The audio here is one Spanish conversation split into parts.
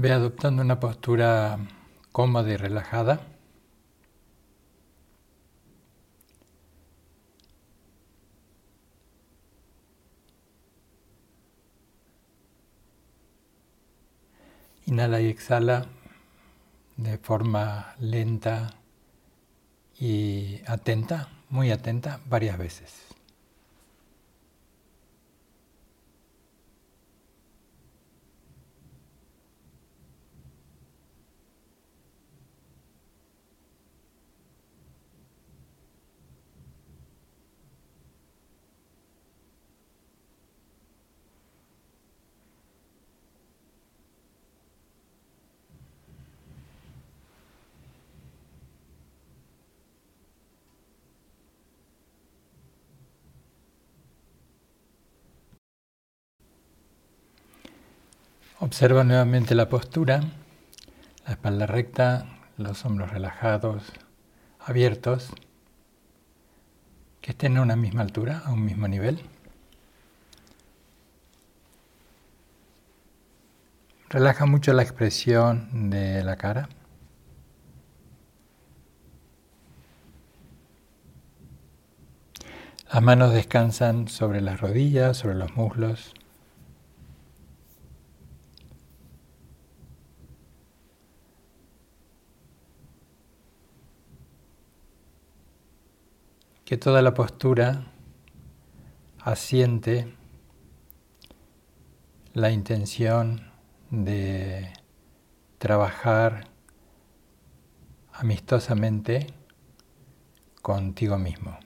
Ve adoptando una postura cómoda y relajada. Inhala y exhala de forma lenta y atenta, muy atenta, varias veces. Observa nuevamente la postura, la espalda recta, los hombros relajados, abiertos, que estén a una misma altura, a un mismo nivel. Relaja mucho la expresión de la cara. Las manos descansan sobre las rodillas, sobre los muslos. Que toda la postura asiente la intención de trabajar amistosamente contigo mismo.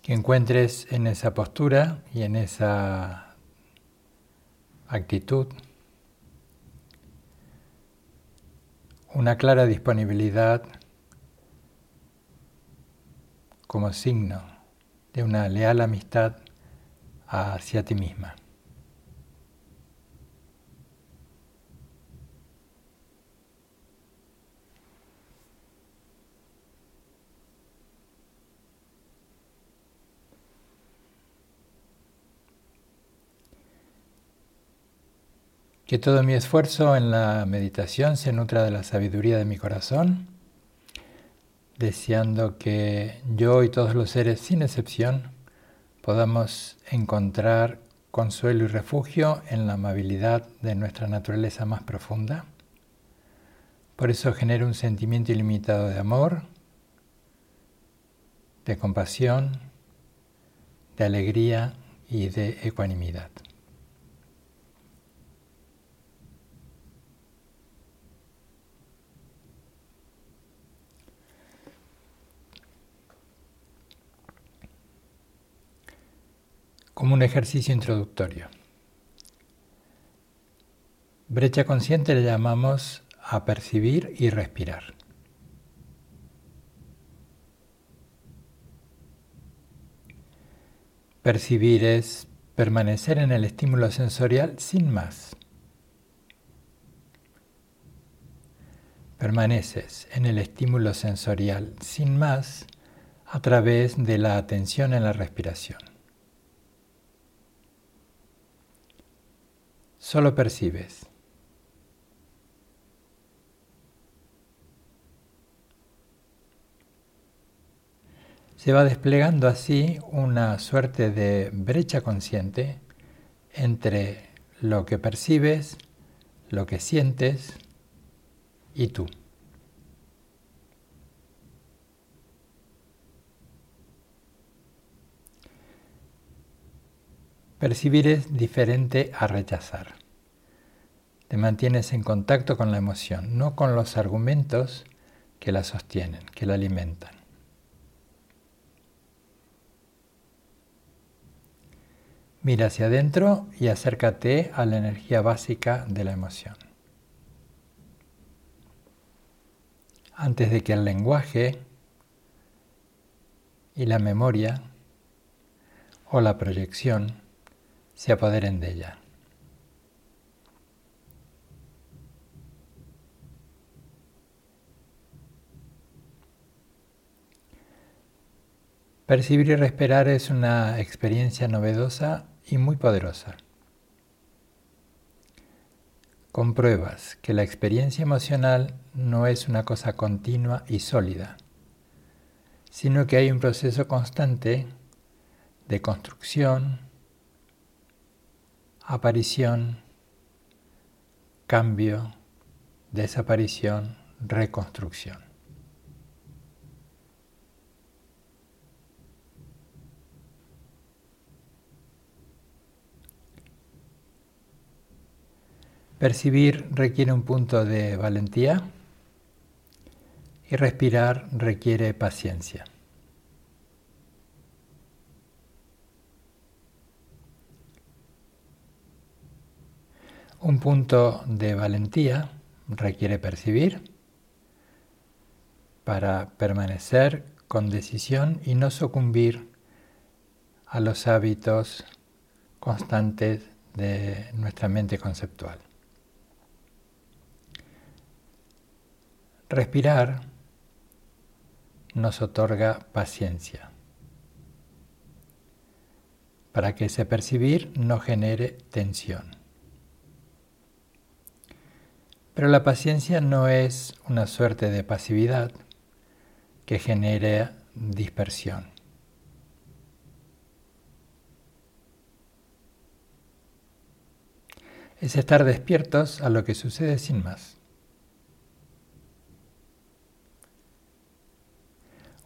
Que encuentres en esa postura y en esa actitud, una clara disponibilidad como signo de una leal amistad hacia ti misma. Que todo mi esfuerzo en la meditación se nutra de la sabiduría de mi corazón, deseando que yo y todos los seres, sin excepción, podamos encontrar consuelo y refugio en la amabilidad de nuestra naturaleza más profunda. Por eso genero un sentimiento ilimitado de amor, de compasión, de alegría y de ecuanimidad. Como un ejercicio introductorio. Brecha consciente le llamamos a percibir y respirar. Percibir es permanecer en el estímulo sensorial sin más. Permaneces en el estímulo sensorial sin más a través de la atención en la respiración. Solo percibes. Se va desplegando así una suerte de brecha consciente entre lo que percibes, lo que sientes y tú. Percibir es diferente a rechazar. Te mantienes en contacto con la emoción, no con los argumentos que la sostienen, que la alimentan. Mira hacia adentro y acércate a la energía básica de la emoción. Antes de que el lenguaje y la memoria o la proyección se apoderen de ella. Percibir y respirar es una experiencia novedosa y muy poderosa. Compruebas que la experiencia emocional no es una cosa continua y sólida, sino que hay un proceso constante de construcción, aparición, cambio, desaparición, reconstrucción. Percibir requiere un punto de valentía y respirar requiere paciencia. Un punto de valentía requiere percibir para permanecer con decisión y no sucumbir a los hábitos constantes de nuestra mente conceptual. Respirar nos otorga paciencia para que ese percibir no genere tensión. Pero la paciencia no es una suerte de pasividad que genere dispersión. Es estar despiertos a lo que sucede sin más.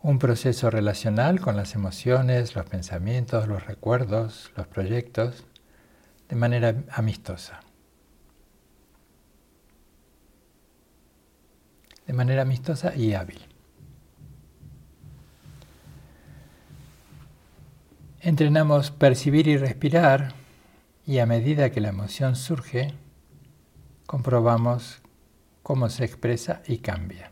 un proceso relacional con las emociones, los pensamientos, los recuerdos, los proyectos, de manera amistosa. De manera amistosa y hábil. Entrenamos percibir y respirar y a medida que la emoción surge, comprobamos cómo se expresa y cambia.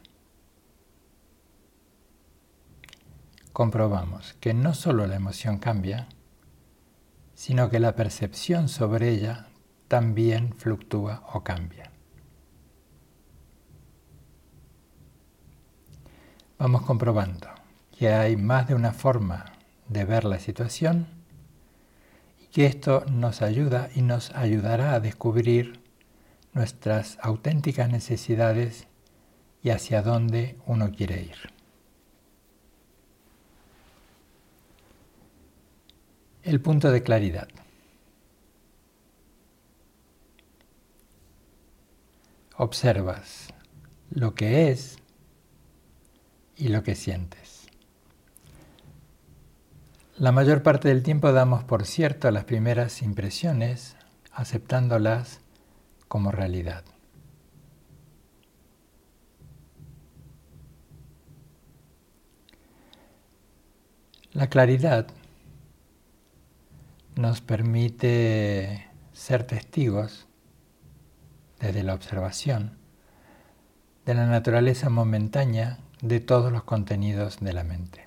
comprobamos que no solo la emoción cambia, sino que la percepción sobre ella también fluctúa o cambia. Vamos comprobando que hay más de una forma de ver la situación y que esto nos ayuda y nos ayudará a descubrir nuestras auténticas necesidades y hacia dónde uno quiere ir. El punto de claridad. Observas lo que es y lo que sientes. La mayor parte del tiempo damos por cierto las primeras impresiones, aceptándolas como realidad. La claridad nos permite ser testigos desde la observación de la naturaleza momentánea de todos los contenidos de la mente.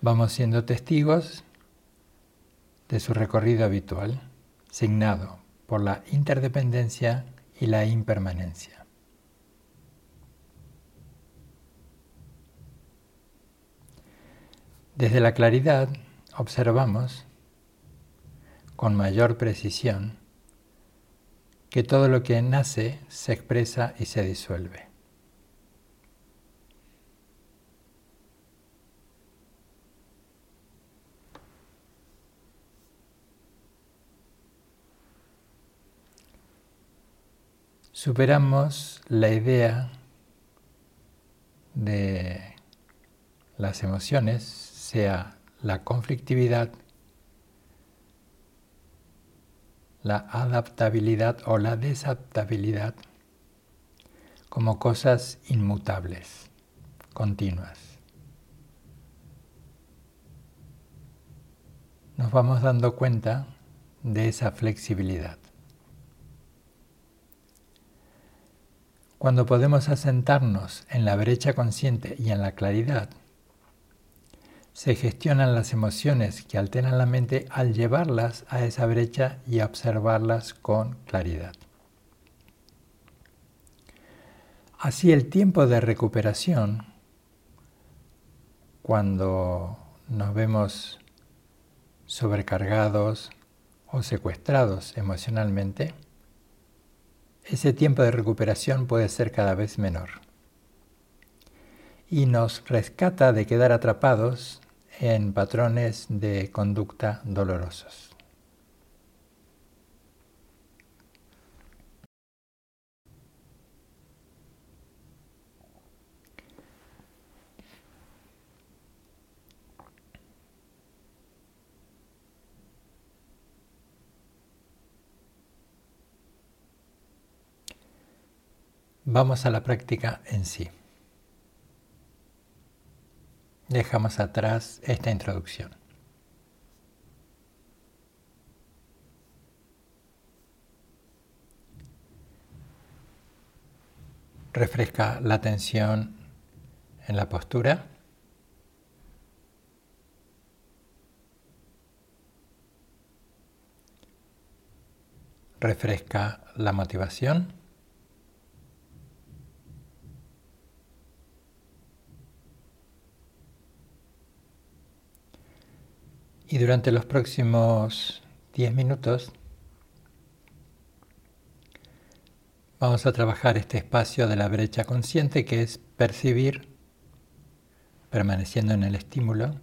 Vamos siendo testigos de su recorrido habitual, signado por la interdependencia y la impermanencia. Desde la claridad observamos con mayor precisión que todo lo que nace se expresa y se disuelve. Superamos la idea de las emociones sea la conflictividad, la adaptabilidad o la desadaptabilidad como cosas inmutables, continuas. Nos vamos dando cuenta de esa flexibilidad. Cuando podemos asentarnos en la brecha consciente y en la claridad, se gestionan las emociones que alteran la mente al llevarlas a esa brecha y observarlas con claridad. Así el tiempo de recuperación, cuando nos vemos sobrecargados o secuestrados emocionalmente, ese tiempo de recuperación puede ser cada vez menor y nos rescata de quedar atrapados en patrones de conducta dolorosos. Vamos a la práctica en sí. Dejamos atrás esta introducción. Refresca la atención en la postura. Refresca la motivación. Y durante los próximos 10 minutos vamos a trabajar este espacio de la brecha consciente que es percibir, permaneciendo en el estímulo,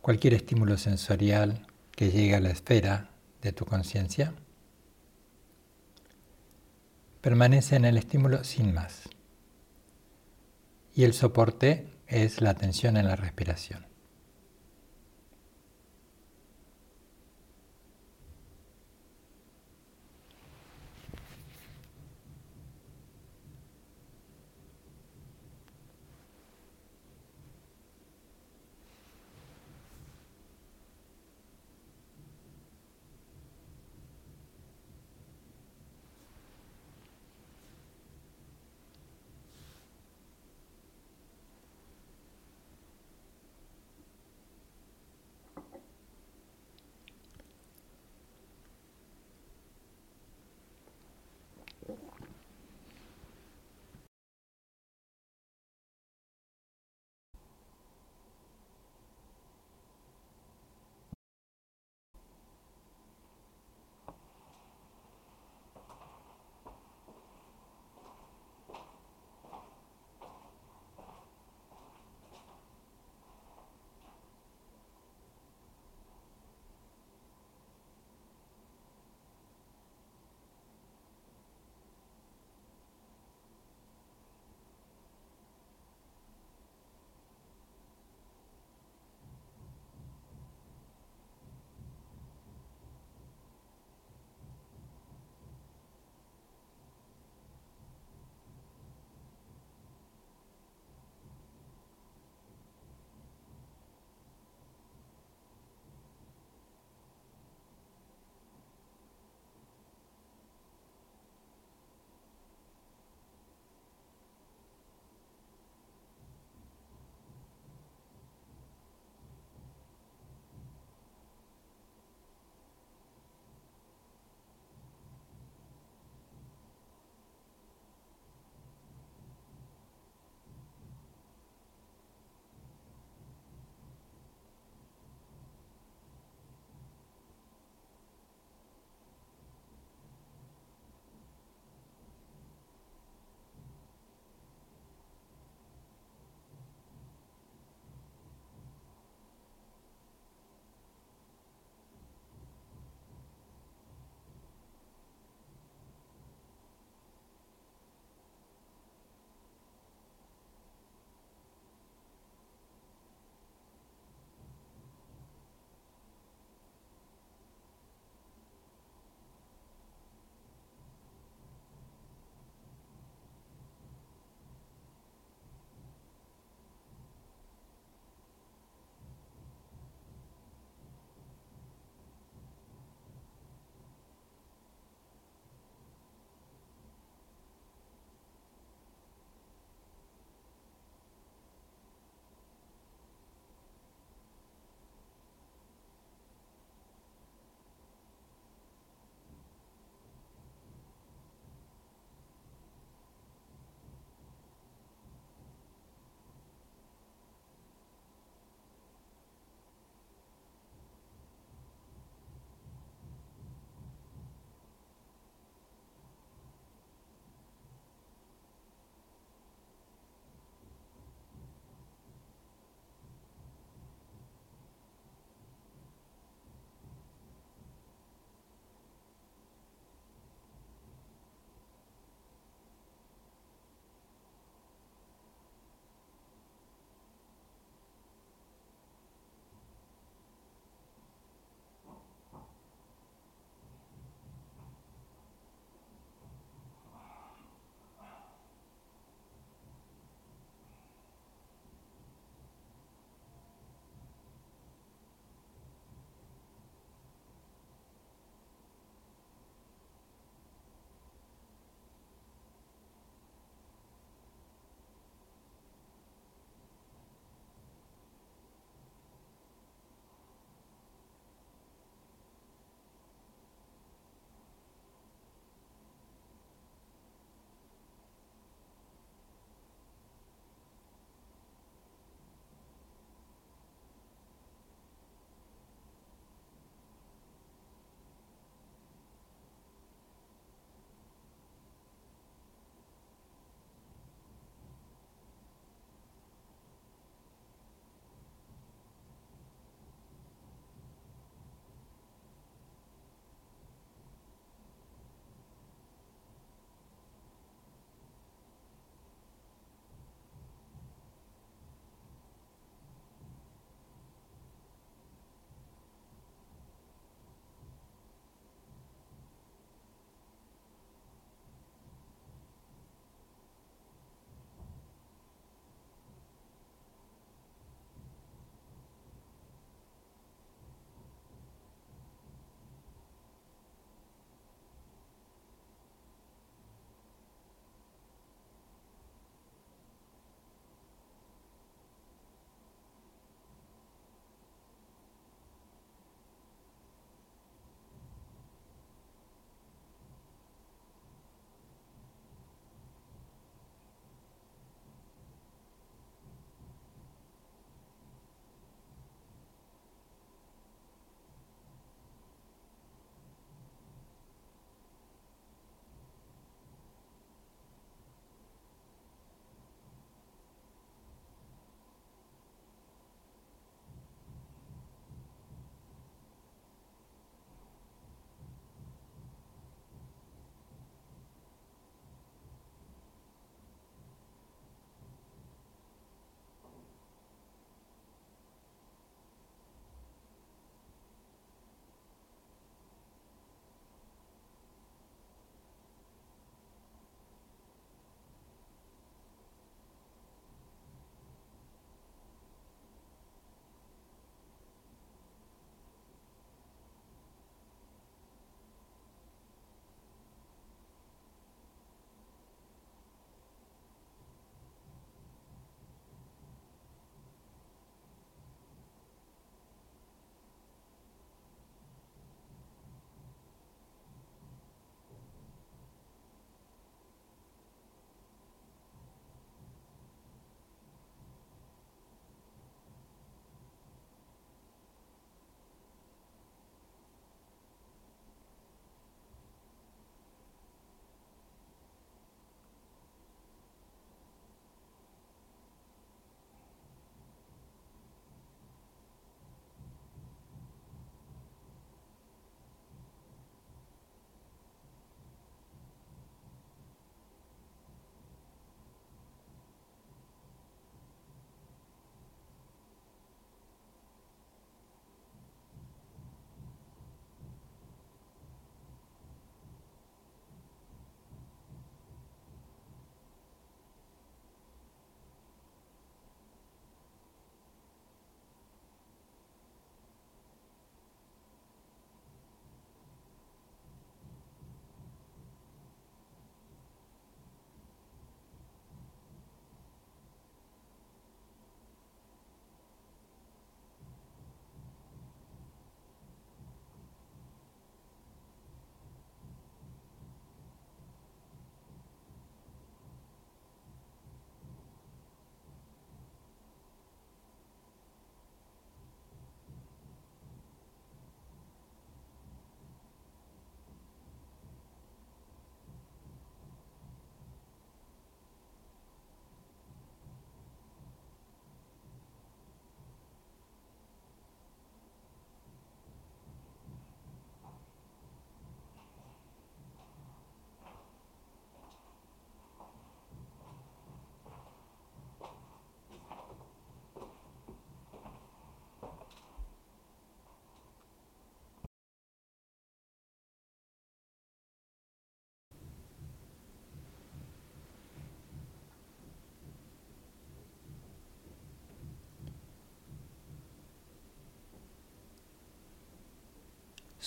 cualquier estímulo sensorial que llegue a la esfera de tu conciencia. Permanece en el estímulo sin más. Y el soporte es la atención en la respiración.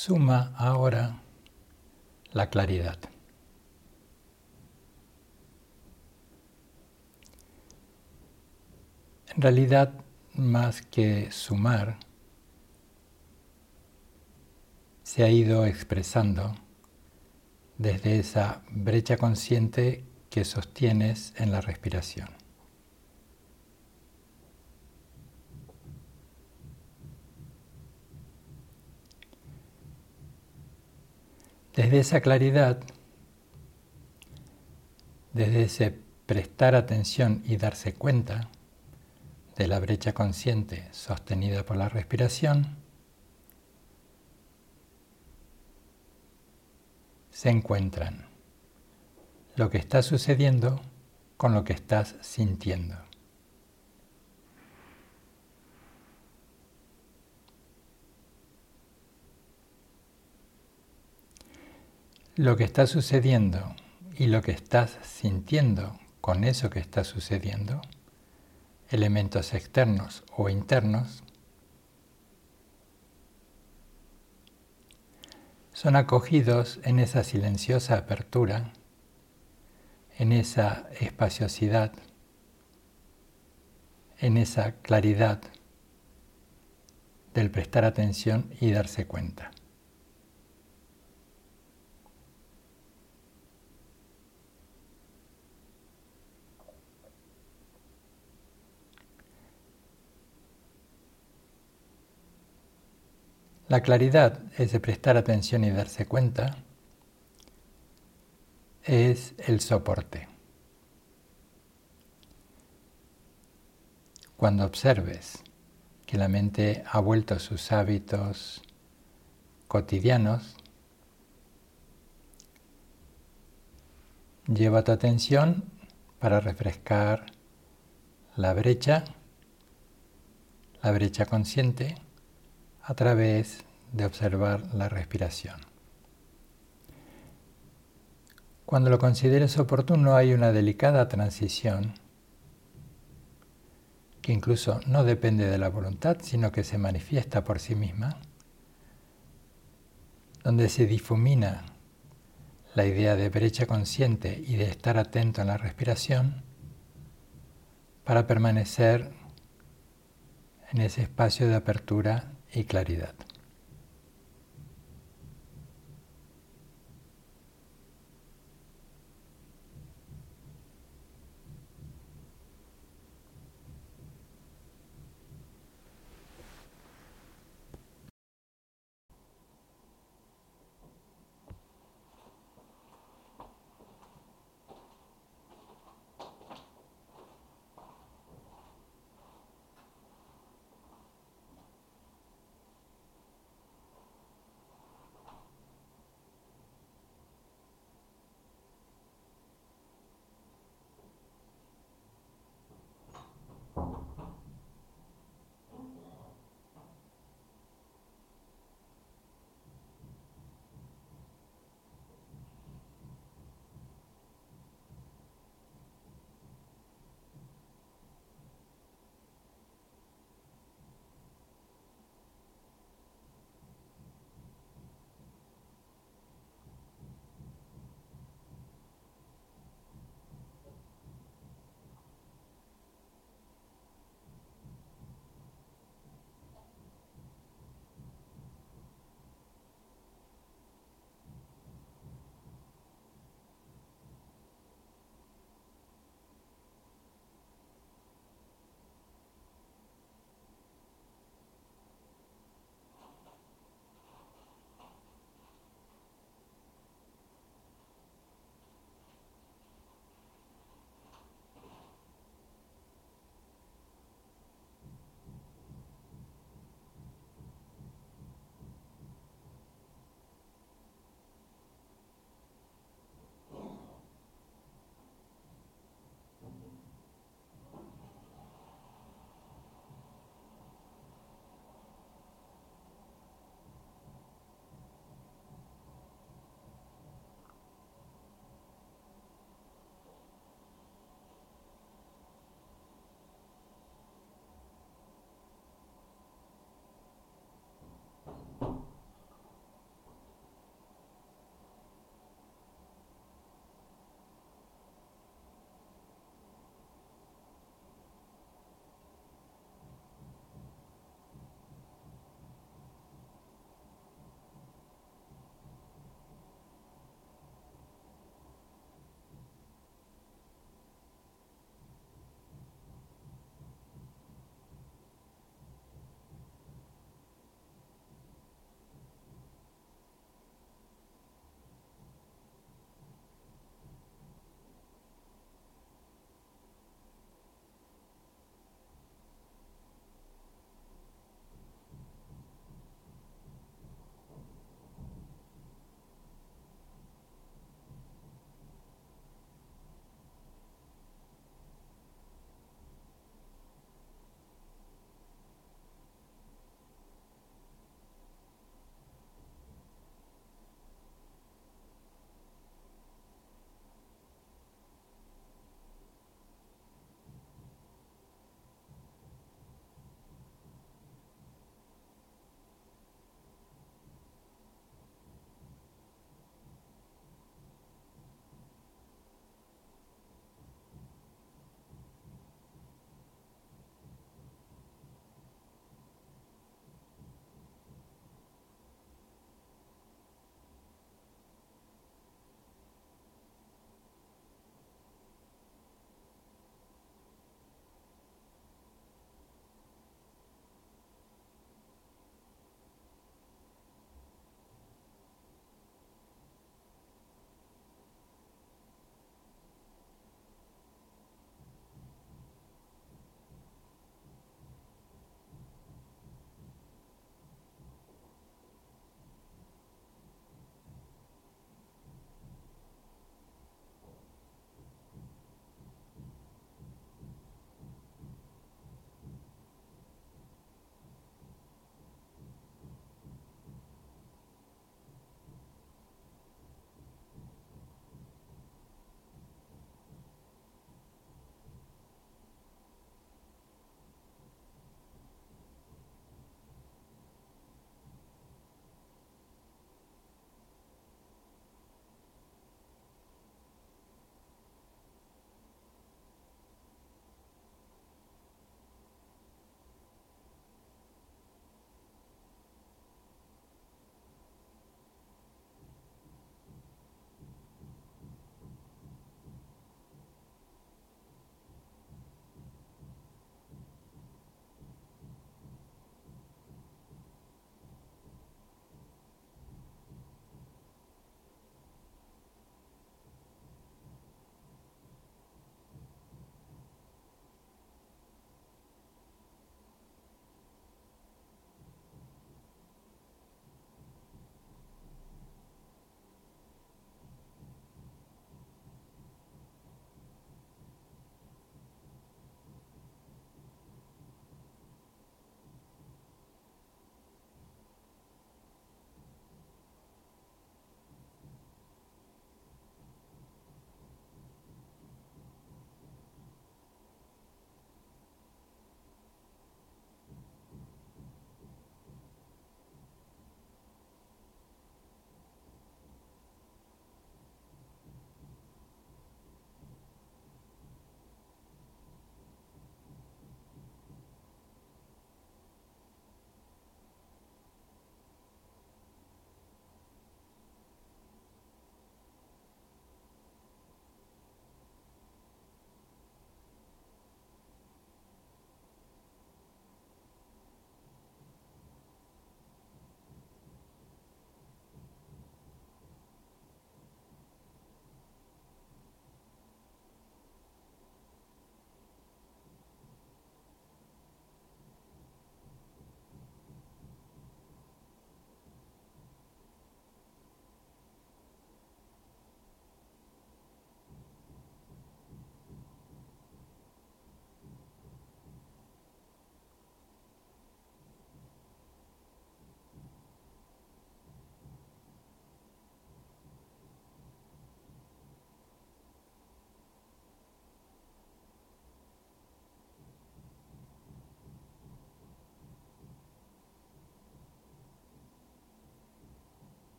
Suma ahora la claridad. En realidad, más que sumar, se ha ido expresando desde esa brecha consciente que sostienes en la respiración. Desde esa claridad, desde ese prestar atención y darse cuenta de la brecha consciente sostenida por la respiración, se encuentran lo que está sucediendo con lo que estás sintiendo. Lo que está sucediendo y lo que estás sintiendo con eso que está sucediendo, elementos externos o internos, son acogidos en esa silenciosa apertura, en esa espaciosidad, en esa claridad del prestar atención y darse cuenta. La claridad, es de prestar atención y darse cuenta, es el soporte. Cuando observes que la mente ha vuelto a sus hábitos cotidianos, lleva tu atención para refrescar la brecha, la brecha consciente, a través de observar la respiración. Cuando lo consideres oportuno hay una delicada transición que incluso no depende de la voluntad, sino que se manifiesta por sí misma, donde se difumina la idea de brecha consciente y de estar atento en la respiración para permanecer en ese espacio de apertura y claridad.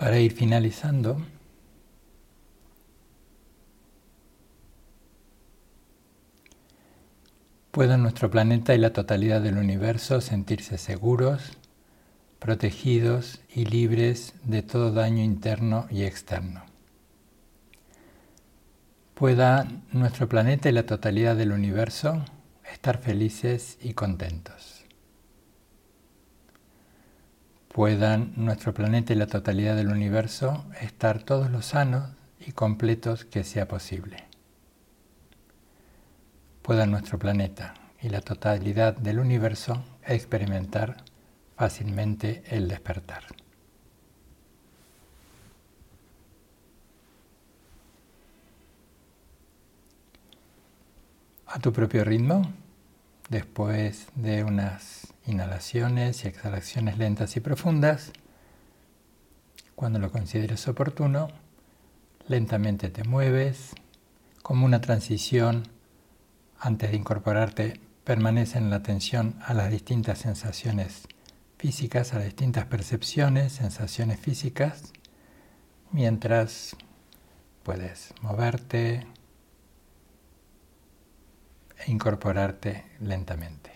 Para ir finalizando, puedan nuestro planeta y la totalidad del universo sentirse seguros, protegidos y libres de todo daño interno y externo. Pueda nuestro planeta y la totalidad del universo estar felices y contentos puedan nuestro planeta y la totalidad del universo estar todos los sanos y completos que sea posible. Puedan nuestro planeta y la totalidad del universo experimentar fácilmente el despertar. A tu propio ritmo, después de unas inhalaciones y exhalaciones lentas y profundas. Cuando lo consideres oportuno, lentamente te mueves, como una transición antes de incorporarte, permanece en la atención a las distintas sensaciones físicas, a las distintas percepciones, sensaciones físicas, mientras puedes moverte incorporarte lentamente.